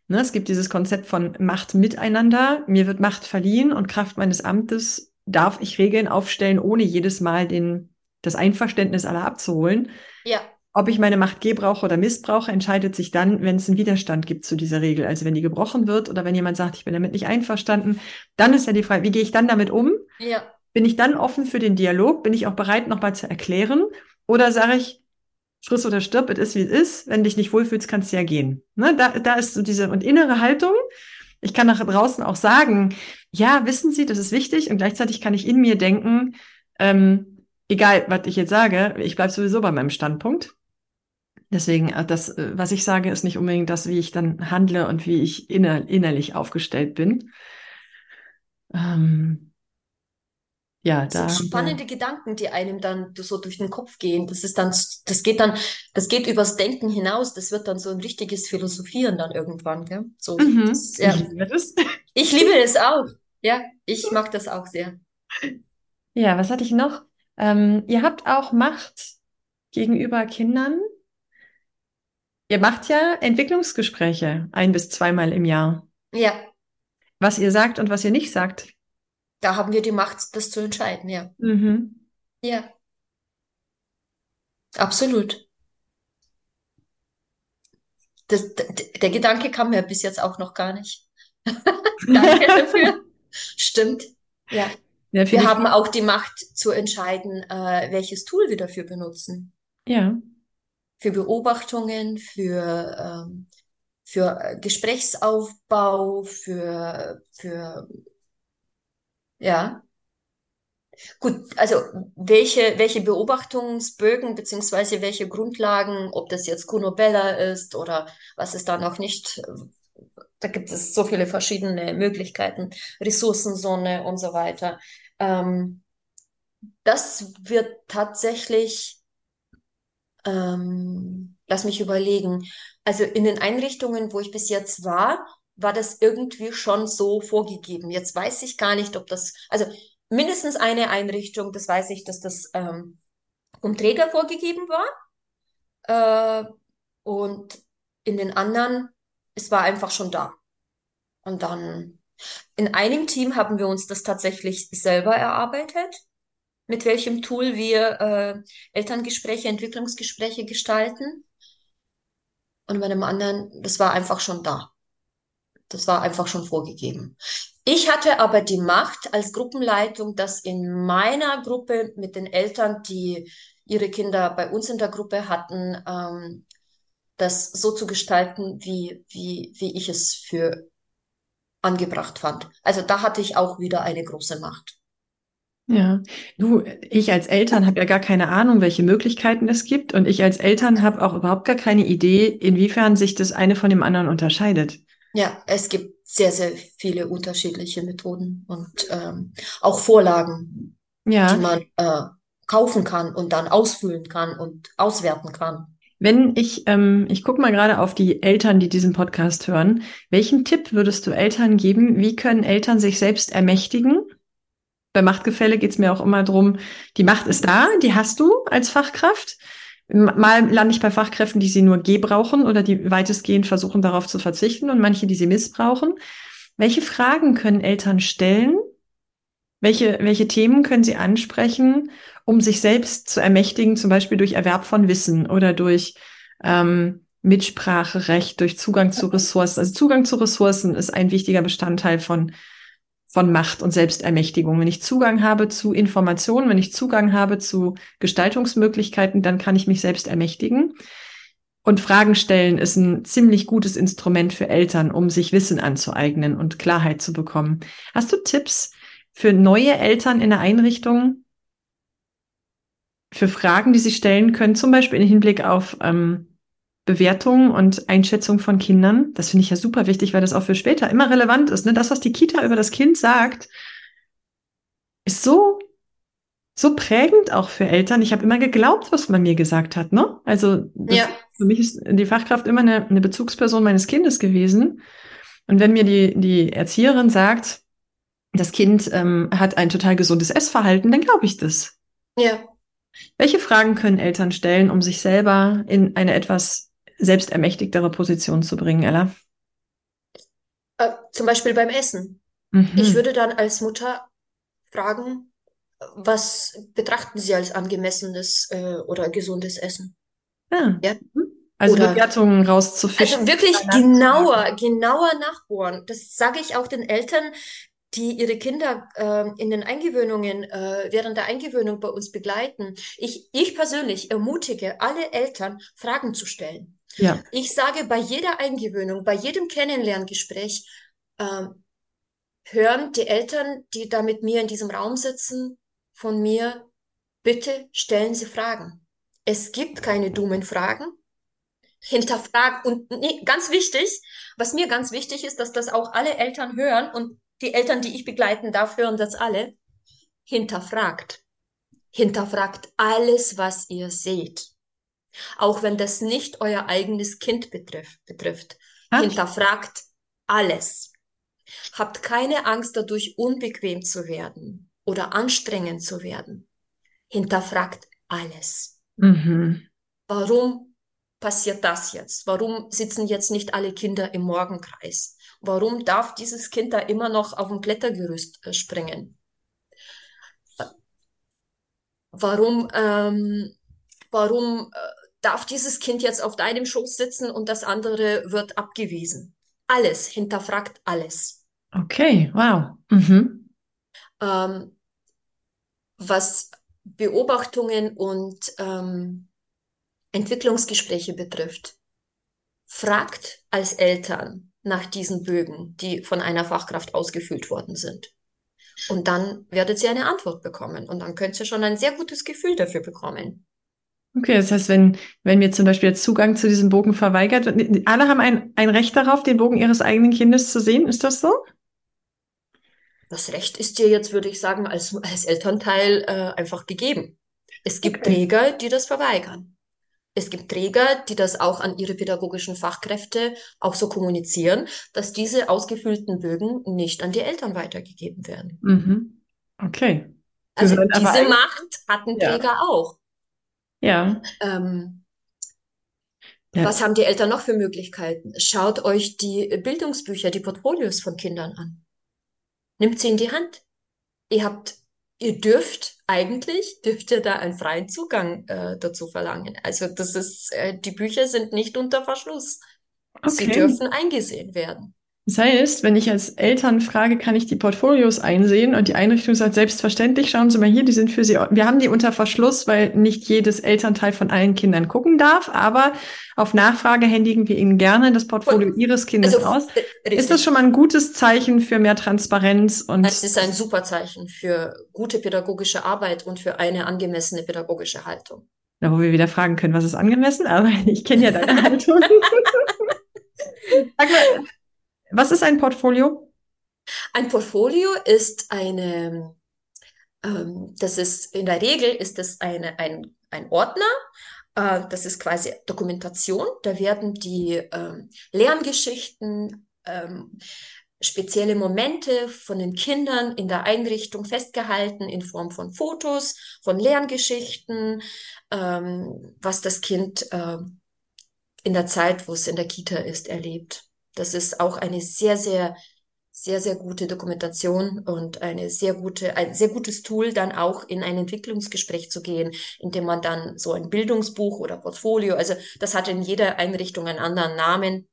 Ne, es gibt dieses Konzept von Macht miteinander. Mir wird Macht verliehen und Kraft meines Amtes darf ich Regeln aufstellen, ohne jedes Mal den, das Einverständnis aller abzuholen. Ja. Ob ich meine Macht gebrauche oder missbrauche, entscheidet sich dann, wenn es einen Widerstand gibt zu dieser Regel. Also wenn die gebrochen wird oder wenn jemand sagt, ich bin damit nicht einverstanden, dann ist ja die Frage, wie gehe ich dann damit um? Ja. Bin ich dann offen für den Dialog? Bin ich auch bereit, nochmal zu erklären? Oder sage ich, friss oder stirb, es ist wie es ist. Wenn dich nicht wohlfühlst, kannst du ja gehen. Ne? Da, da ist so diese und innere Haltung. Ich kann nach draußen auch sagen, ja, wissen Sie, das ist wichtig. Und gleichzeitig kann ich in mir denken, ähm, egal, was ich jetzt sage, ich bleibe sowieso bei meinem Standpunkt. Deswegen, äh, das, äh, was ich sage, ist nicht unbedingt das, wie ich dann handle und wie ich inner, innerlich aufgestellt bin. Ähm, ja, Das da. sind spannende Gedanken, die einem dann so durch den Kopf gehen. Das ist dann, das geht dann, das geht übers Denken hinaus. Das wird dann so ein richtiges Philosophieren dann irgendwann, gell? So, Mhm. das, ja. Ich liebe das. Ich liebe es auch. Ja, ich mag das auch sehr. Ja, was hatte ich noch? Ähm, ihr habt auch Macht gegenüber Kindern. Ihr macht ja Entwicklungsgespräche ein bis zweimal im Jahr. Ja, Was ihr sagt und was ihr nicht sagt. da haben wir die Macht, das zu entscheiden, ja. Mhm. Ja, absolut. Das, der Gedanke kam mir bis jetzt auch noch gar nicht. Danke dafür. Stimmt. Ja. Ja, Wir haben auch die Macht zu entscheiden, äh, welches Tool wir dafür benutzen. ja. Für Beobachtungen, für, ähm, für äh, Gesprächsaufbau, für, für, ja. Gut, also welche, welche Beobachtungsbögen beziehungsweise welche Grundlagen, ob das jetzt Kuno Bella ist oder was es da noch nicht, da gibt es so viele verschiedene Möglichkeiten, Ressourcensonne und so weiter. Ähm, das wird tatsächlich, ähm, lass mich überlegen, also in den Einrichtungen, wo ich bis jetzt war, war das irgendwie schon so vorgegeben. Jetzt weiß ich gar nicht, ob das, also mindestens eine Einrichtung, das weiß ich, dass das ähm, vom Träger vorgegeben war. Äh, und in den anderen, es war einfach schon da. Und dann in einem Team haben wir uns das tatsächlich selber erarbeitet, mit welchem Tool wir äh, Elterngespräche, Entwicklungsgespräche gestalten. Und bei dem anderen, das war einfach schon da. Das war einfach schon vorgegeben. Ich hatte aber die Macht als Gruppenleitung, dass in meiner Gruppe mit den Eltern, die ihre Kinder bei uns in der Gruppe hatten, ähm, das so zu gestalten, wie, wie, wie ich es für angebracht fand. Also da hatte ich auch wieder eine große Macht. Ja, du, ich als Eltern habe ja gar keine Ahnung, welche Möglichkeiten es gibt. Und ich als Eltern habe auch überhaupt gar keine Idee, inwiefern sich das eine von dem anderen unterscheidet. Ja, es gibt sehr, sehr viele unterschiedliche Methoden und ähm, auch Vorlagen, Ja. die man äh, kaufen kann und dann ausfüllen kann und auswerten kann. Wenn ich, ähm, ich gucke mal gerade auf die Eltern, die diesen Podcast hören. Welchen Tipp würdest du Eltern geben? Wie können Eltern sich selbst ermächtigen? Bei Machtgefälle geht es mir auch immer drum, die Macht ist da, die hast du als Fachkraft. Mal lande ich bei Fachkräften, die sie nur gebrauchen oder die weitestgehend versuchen, darauf zu verzichten und manche, die sie missbrauchen. Welche Fragen können Eltern stellen? Welche, welche Themen können sie ansprechen, um sich selbst zu ermächtigen, zum Beispiel durch Erwerb von Wissen oder durch ähm, Mitspracherecht, durch Zugang zu Ressourcen. Also Zugang zu Ressourcen ist ein wichtiger Bestandteil von, von Macht und Selbstermächtigung. Wenn ich Zugang habe zu Informationen, wenn ich Zugang habe zu Gestaltungsmöglichkeiten, dann kann ich mich selbst ermächtigen. Und Fragen stellen ist ein ziemlich gutes Instrument für Eltern, um sich Wissen anzueignen und Klarheit zu bekommen. Hast du Tipps für neue Eltern in der Einrichtung, für Fragen, die sie stellen können, zum Beispiel im Hinblick auf ähm, Bewertung und Einschätzung von Kindern? Das finde ich ja super wichtig, weil das auch für später immer relevant ist. Ne? Das, was die Kita über das Kind sagt, ist so so prägend auch für Eltern. Ich habe immer geglaubt, was man mir gesagt hat. Ne? Also Ja. für mich ist die Fachkraft immer eine, eine Bezugsperson meines Kindes gewesen. Und wenn mir die, die Erzieherin sagt, das Kind ähm, hat ein total gesundes Essverhalten, dann glaube ich das. Ja. Welche Fragen können Eltern stellen, um sich selber in eine etwas selbstermächtigtere Position zu bringen, Ella? Äh, zum Beispiel beim Essen. Mhm. Ich würde dann als Mutter fragen, was betrachten Sie als angemessenes äh, oder gesundes Essen? Ja. Ja. Also Oder- Bewertungen rauszufischen. Also wirklich genauer, genauer nachbohren. Das sage ich auch den Eltern, die ihre Kinder ähm, in den Eingewöhnungen, äh, während der Eingewöhnung bei uns begleiten. Ich, ich persönlich ermutige alle Eltern, Fragen zu stellen. Ja. Ich sage bei jeder Eingewöhnung, bei jedem Kennenlerngespräch, ähm, hören die Eltern, die da mit mir in diesem Raum sitzen, von mir, bitte stellen Sie Fragen. Es gibt keine dummen Fragen. Hinterfragen und nee, ganz wichtig, was mir ganz wichtig ist, dass das auch alle Eltern hören und die Eltern, die ich begleiten darf, hören das alle. Hinterfragt. Hinterfragt alles, was ihr seht. Auch wenn das nicht euer eigenes Kind betrifft, betrifft. Ah. Hinterfragt alles. Habt keine Angst dadurch, unbequem zu werden oder anstrengend zu werden. Hinterfragt alles. Mhm. Warum passiert das jetzt? Warum sitzen jetzt nicht alle Kinder im Morgenkreis? Warum darf dieses Kind da immer noch auf dem Klettergerüst äh, springen? Warum, ähm, warum äh, darf dieses Kind jetzt auf deinem Schoß sitzen und das andere wird abgewiesen? Alles, hinterfragt alles. Okay, wow. Mhm. Ähm, was Beobachtungen und ähm, Entwicklungsgespräche betrifft, fragt als Eltern nach diesen Bögen, die von einer Fachkraft ausgefüllt worden sind. Und dann werdet ihr eine Antwort bekommen und dann könnt ihr schon ein sehr gutes Gefühl dafür bekommen. Okay, das heißt, wenn, wenn mir zum Beispiel der Zugang zu diesem Bogen verweigert wird, alle haben ein, ein Recht darauf, den Bogen ihres eigenen Kindes zu sehen, ist das so? Das Recht ist dir jetzt, würde ich sagen, als, als Elternteil äh, einfach gegeben. Es gibt Okay. Träger, die das verweigern. Es gibt Träger, die das auch an ihre pädagogischen Fachkräfte auch so kommunizieren, dass diese ausgefüllten Bögen nicht an die Eltern weitergegeben werden. Mhm. Okay. Also diese Macht hatten Ja. Träger auch. Ja. Ähm, Ja. Was haben die Eltern noch für Möglichkeiten? Schaut euch die Bildungsbücher, die Portfolios von Kindern an. Nimmt sie in die Hand. Ihr habt, ihr dürft eigentlich, dürft ihr da einen freien Zugang äh, dazu verlangen. Also das ist, äh, die Bücher sind nicht unter Verschluss. Okay. Sie dürfen eingesehen werden. Das heißt, wenn ich als Eltern frage, kann ich die Portfolios einsehen und die Einrichtung sagt, selbstverständlich, schauen Sie mal hier, die sind für Sie, wir haben die unter Verschluss, weil nicht jedes Elternteil von allen Kindern gucken darf, aber auf Nachfrage händigen wir Ihnen gerne das Portfolio und, Ihres Kindes also, aus. Richtig. Ist das schon mal ein gutes Zeichen für mehr Transparenz? Und es ist ein super Zeichen für gute pädagogische Arbeit und für eine angemessene pädagogische Haltung. Da, wo wir wieder fragen können, was ist angemessen, aber ich kenne ja deine Haltung. Sag mal, was ist ein Portfolio? Ein Portfolio ist eine, ähm, das ist in der Regel ist es eine, ein, ein Ordner, äh, das ist quasi Dokumentation. Da werden die ähm, Lerngeschichten, ähm, spezielle Momente von den Kindern in der Einrichtung festgehalten in Form von Fotos, von Lerngeschichten, ähm, was das Kind äh, in der Zeit, wo es in der Kita ist, erlebt. Das ist auch eine sehr, sehr, sehr, sehr gute Dokumentation und eine sehr gute, ein sehr gutes Tool, dann auch in ein Entwicklungsgespräch zu gehen, indem man dann so ein Bildungsbuch oder Portfolio, also das hat in jeder Einrichtung einen anderen Namen.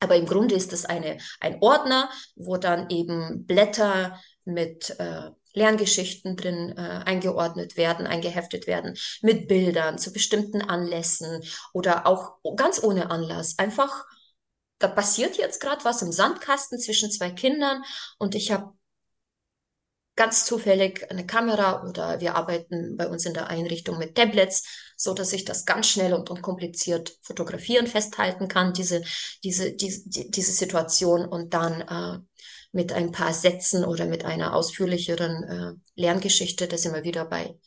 Aber im Grunde ist es eine, ein Ordner, wo dann eben Blätter mit äh, Lerngeschichten drin äh, eingeordnet werden, eingeheftet werden, mit Bildern zu bestimmten Anlässen oder auch ganz ohne Anlass. Einfach da passiert jetzt gerade was im Sandkasten zwischen zwei Kindern und ich habe ganz zufällig eine Kamera oder wir arbeiten bei uns in der Einrichtung mit Tablets, so dass ich das ganz schnell und unkompliziert fotografieren, festhalten kann, diese, diese, diese, diese Situation und dann äh, mit ein paar Sätzen oder mit einer ausführlicheren äh, Lerngeschichte, das immer wieder bei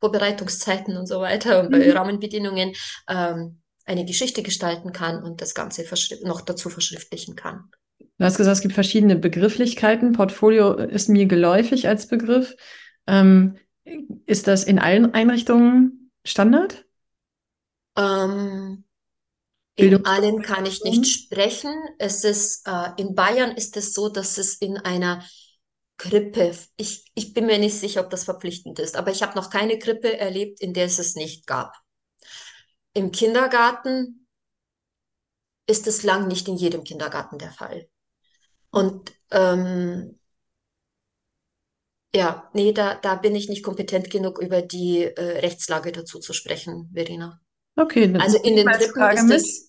Vorbereitungszeiten und so weiter und bei mhm. Rahmenbedingungen ähm, eine Geschichte gestalten kann und das Ganze noch dazu verschriftlichen kann. Du hast gesagt, es gibt verschiedene Begrifflichkeiten. Portfolio ist mir geläufig als Begriff. Ähm, ist das in allen Einrichtungen Standard? Ähm, in allen kann ich nicht sprechen. Es ist, äh, in Bayern ist es so, dass es in einer Krippe, ich, ich bin mir nicht sicher, ob das verpflichtend ist, aber ich habe noch keine Krippe erlebt, in der es es nicht gab. Im Kindergarten ist es lang nicht in jedem Kindergarten der Fall. Und ähm, ja, nee, da, da bin ich nicht kompetent genug, über die äh, Rechtslage dazu zu sprechen, Verena. Okay, dann also in den Krippen ist es,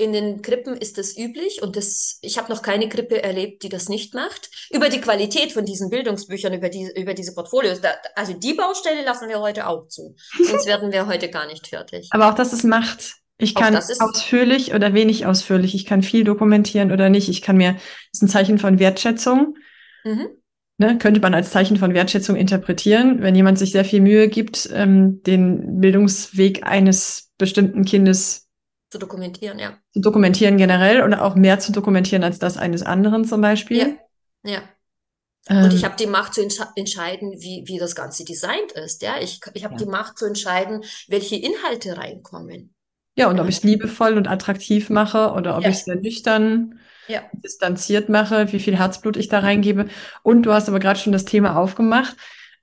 in den Krippen ist es üblich und das, ich habe noch keine Krippe erlebt, die das nicht macht. Über die Qualität von diesen Bildungsbüchern, über, die, über diese Portfolios, da, also die Baustelle lassen wir heute auch zu. Sonst werden wir heute gar nicht fertig. Aber auch das ist Macht. Ich kann ausführlich oder wenig ausführlich. Ich kann viel dokumentieren oder nicht. Ich kann mir, das ist ein Zeichen von Wertschätzung. Mhm. Ne, könnte man als Zeichen von Wertschätzung interpretieren, wenn jemand sich sehr viel Mühe gibt, ähm, den Bildungsweg eines bestimmten Kindes zu dokumentieren, ja. Zu dokumentieren generell oder auch mehr zu dokumentieren als das eines anderen zum Beispiel. Ja. ja. Ähm, und ich habe die Macht zu entsch entscheiden, wie, wie das Ganze designt ist. Ja, ich, ich habe ja. die Macht zu entscheiden, welche Inhalte reinkommen. Ja, und ob ich es liebevoll und attraktiv mache oder ob ja. ich es sehr nüchtern, ja. distanziert mache, wie viel Herzblut ich da reingebe. Und du hast aber gerade schon das Thema aufgemacht.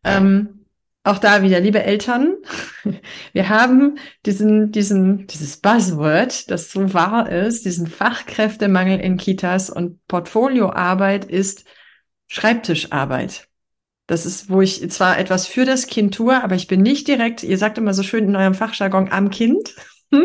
Ähm, auch da wieder, liebe Eltern, wir haben diesen, diesen, dieses Buzzword, das so wahr ist, diesen Fachkräftemangel in Kitas und Portfolioarbeit ist Schreibtischarbeit. Das ist, wo ich zwar etwas für das Kind tue, aber ich bin nicht direkt, ihr sagt immer so schön in eurem Fachjargon, am Kind.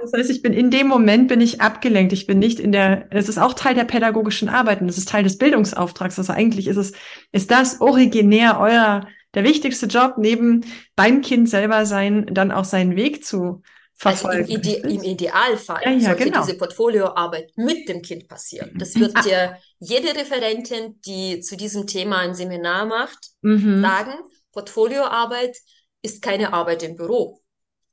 Das heißt, ich bin in dem Moment bin ich abgelenkt. Ich bin nicht in der, es ist auch Teil der pädagogischen Arbeit und es ist Teil des Bildungsauftrags. Also eigentlich ist es, ist das originär euer der wichtigste Job neben beim Kind selber sein, dann auch seinen Weg zu verfolgen. Also im, Ide im Idealfall ja, ja, sollte genau. diese Portfolioarbeit mit dem Kind passieren. Das wird ah. dir jede Referentin, die zu diesem Thema ein Seminar macht, mhm. sagen, Portfolioarbeit ist keine Arbeit im Büro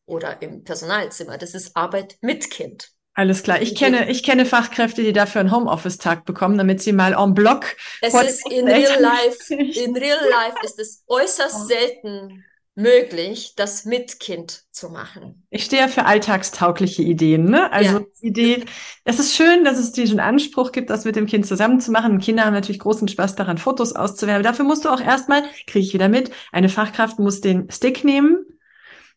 oder im Personalzimmer. Das ist Arbeit mit Kind. Alles klar. Ich kenne, ich kenne Fachkräfte, die dafür einen Homeoffice-Tag bekommen, damit sie mal en bloc. Es ist in real life, in real life ist es äußerst selten möglich, das mit Kind zu machen. Ich stehe ja für alltagstaugliche Ideen, ne? Also Ja. die Idee, es ist schön, dass es diesen Anspruch gibt, das mit dem Kind zusammen zu machen. Kinder haben natürlich großen Spaß daran, Fotos auszuwerfen. Dafür musst du auch erstmal, kriege ich wieder mit, eine Fachkraft muss den Stick nehmen,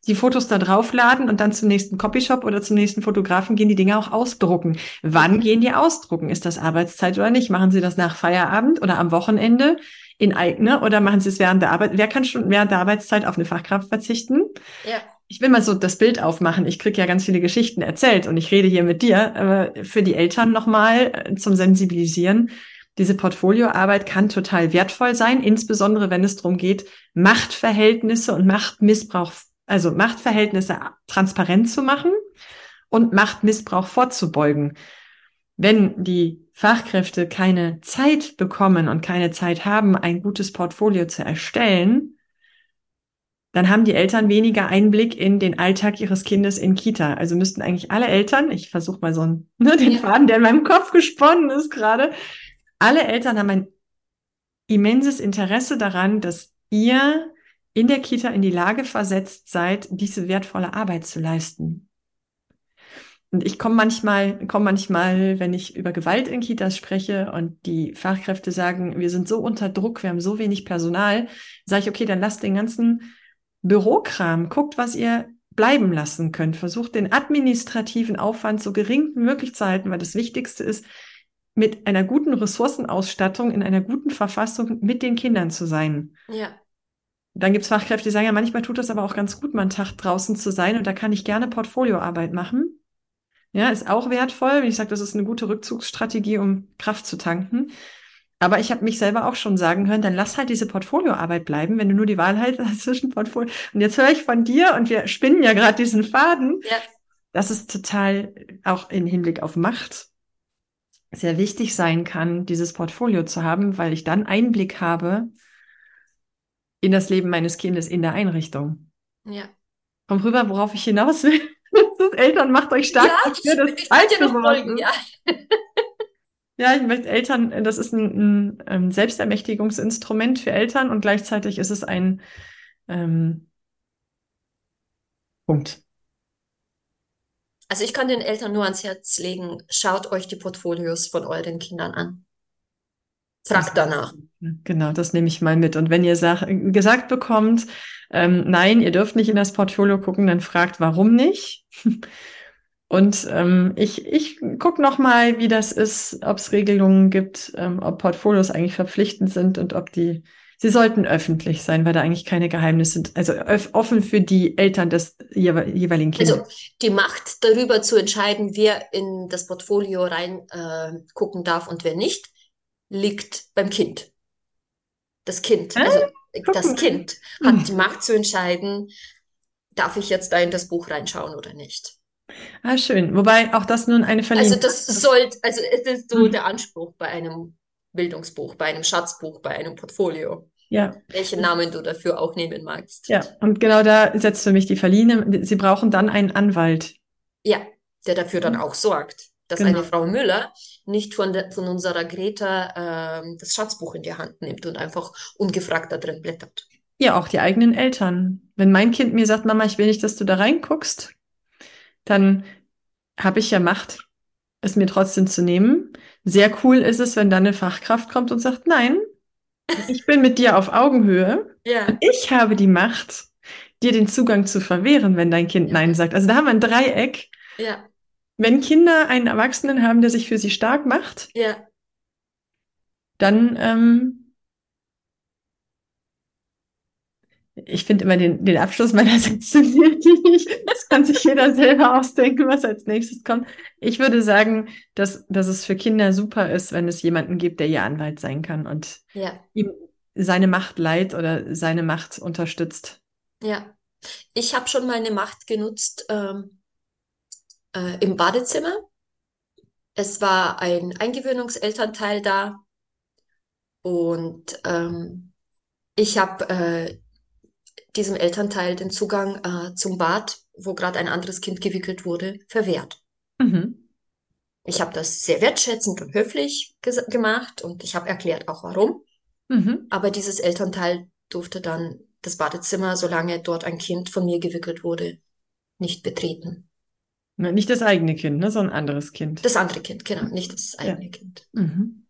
die Fotos da draufladen und dann zum nächsten Copyshop oder zum nächsten Fotografen gehen die Dinge auch ausdrucken. Wann gehen die ausdrucken? Ist das Arbeitszeit oder nicht? Machen sie das nach Feierabend oder am Wochenende in eigene oder machen sie es während der Arbeit? Wer kann schon während der Arbeitszeit auf eine Fachkraft verzichten? Ja. Ich will mal so das Bild aufmachen. Ich kriege ja ganz viele Geschichten erzählt und ich rede hier mit dir. Aber für die Eltern nochmal äh, zum Sensibilisieren. Diese Portfolioarbeit kann total wertvoll sein, insbesondere wenn es darum geht, Machtverhältnisse und Machtmissbrauch, also Machtverhältnisse transparent zu machen und Machtmissbrauch vorzubeugen. Wenn die Fachkräfte keine Zeit bekommen und keine Zeit haben, ein gutes Portfolio zu erstellen, dann haben die Eltern weniger Einblick in den Alltag ihres Kindes in Kita. Also müssten eigentlich alle Eltern, ich versuche mal so einen, ne, den Ja. Faden, der in meinem Kopf gesponnen ist gerade, alle Eltern haben ein immenses Interesse daran, dass ihr in der Kita in die Lage versetzt seid, diese wertvolle Arbeit zu leisten. Und ich komme manchmal, komme manchmal, wenn ich über Gewalt in Kitas spreche und die Fachkräfte sagen, wir sind so unter Druck, wir haben so wenig Personal, sage ich, okay, dann lasst den ganzen Bürokram, guckt, was ihr bleiben lassen könnt. Versucht den administrativen Aufwand so gering wie möglich zu halten, weil das Wichtigste ist, mit einer guten Ressourcenausstattung in einer guten Verfassung mit den Kindern zu sein. Ja. Dann gibt's Fachkräfte, die sagen, ja, manchmal tut es aber auch ganz gut, mal einen Tag draußen zu sein und da kann ich gerne Portfolioarbeit machen. Ja, ist auch wertvoll. Wie ich sage, das ist eine gute Rückzugsstrategie, um Kraft zu tanken. Aber ich habe mich selber auch schon sagen hören, dann lass halt diese Portfolioarbeit bleiben, wenn du nur die Wahl halt hast zwischen Portfolio. Und jetzt höre ich von dir und wir spinnen ja gerade diesen Faden, Ja. dass es total auch im Hinblick auf Macht sehr wichtig sein kann, dieses Portfolio zu haben, weil ich dann Einblick habe in das Leben meines Kindes in der Einrichtung. Ja. Komm rüber, worauf ich hinaus will. Eltern macht euch stark Ja, dafür, ich, dass ich Zeit noch geworden folgen, ja. Ja, ich möchte Eltern, das ist ein, ein, ähm, Selbstermächtigungsinstrument für Eltern und gleichzeitig ist es ein ähm, Punkt. Also ich kann den Eltern nur ans Herz legen, schaut euch die Portfolios von euren Kindern an. Fragt danach. Genau, das nehme ich mal mit. Und wenn ihr sag, gesagt bekommt, ähm, nein, ihr dürft nicht in das Portfolio gucken, dann fragt, warum nicht. Und ähm, ich, ich gucke noch mal, wie das ist, ob es Regelungen gibt, ähm, ob Portfolios eigentlich verpflichtend sind und ob die, sie sollten öffentlich sein, weil da eigentlich keine Geheimnisse sind, also offen für die Eltern des jewe jeweiligen Kindes. Also die Macht darüber zu entscheiden, wer in das Portfolio rein äh, gucken darf und wer nicht, liegt beim Kind. Das Kind, also guck das. Kind hat die Macht zu entscheiden, darf ich jetzt da in das Buch reinschauen oder nicht. Ah, schön. Wobei auch das nun eine Also verliehen. das sollte, also es ist so Mhm. der Anspruch bei einem Bildungsbuch, bei einem Schatzbuch, bei einem Portfolio, Ja, welchen Namen du dafür auch nehmen magst. ja. Und genau da setzt für mich die Verliehene. Sie brauchen dann einen Anwalt. Ja, der dafür dann auch sorgt, dass Genau. eine Frau Müller nicht von, der, von unserer Greta ähm, das Schatzbuch in die Hand nimmt und einfach ungefragt da drin blättert. Ja, auch die eigenen Eltern. Wenn mein Kind mir sagt, Mama, ich will nicht, dass du da reinguckst, dann habe ich ja Macht, es mir trotzdem zu nehmen. Sehr cool ist es, wenn dann eine Fachkraft kommt und sagt, nein, ich bin mit dir auf Augenhöhe. Ja, Ich habe die Macht, dir den Zugang zu verwehren, wenn dein Kind Ja. Nein sagt. Also da haben wir ein Dreieck. ja, Wenn Kinder einen Erwachsenen haben, der sich für sie stark macht, ja. dann, ähm, ich finde immer den, den Abschluss meiner Sätze nicht. Das kann sich jeder selber ausdenken, was als nächstes kommt. Ich würde sagen, dass, dass es für Kinder super ist, wenn es jemanden gibt, der ihr Anwalt sein kann und Ja, ihm seine Macht leiht oder seine Macht unterstützt. ja. Ich habe schon meine Macht genutzt ähm, äh, im Badezimmer. Es war ein Eingewöhnungselternteil da und ähm, ich habe äh, diesem Elternteil den Zugang äh, zum Bad, wo gerade ein anderes Kind gewickelt wurde, verwehrt. Mhm. Ich habe das sehr wertschätzend und höflich gemacht und ich habe erklärt auch warum. Mhm. Aber dieses Elternteil durfte dann das Badezimmer, solange dort ein Kind von mir gewickelt wurde, nicht betreten. Nicht das eigene Kind, ne, sondern ein anderes Kind. Das andere Kind, genau, nicht das eigene ja. Kind. Mhm.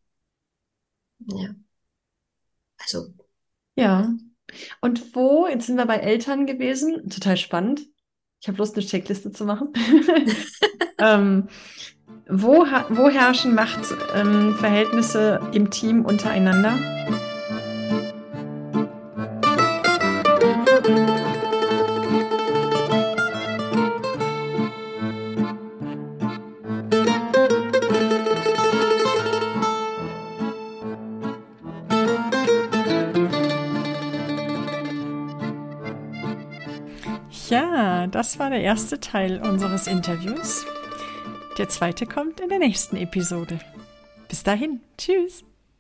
Ja. Also. Ja. Und wo, jetzt sind wir bei Eltern gewesen, total spannend. Ich habe Lust, eine Checkliste zu machen. ähm, wo, wo herrschen Machtverhältnisse ähm, im Team untereinander? Das war der erste Teil unseres Interviews. Der zweite kommt in der nächsten Episode. Bis dahin, tschüss.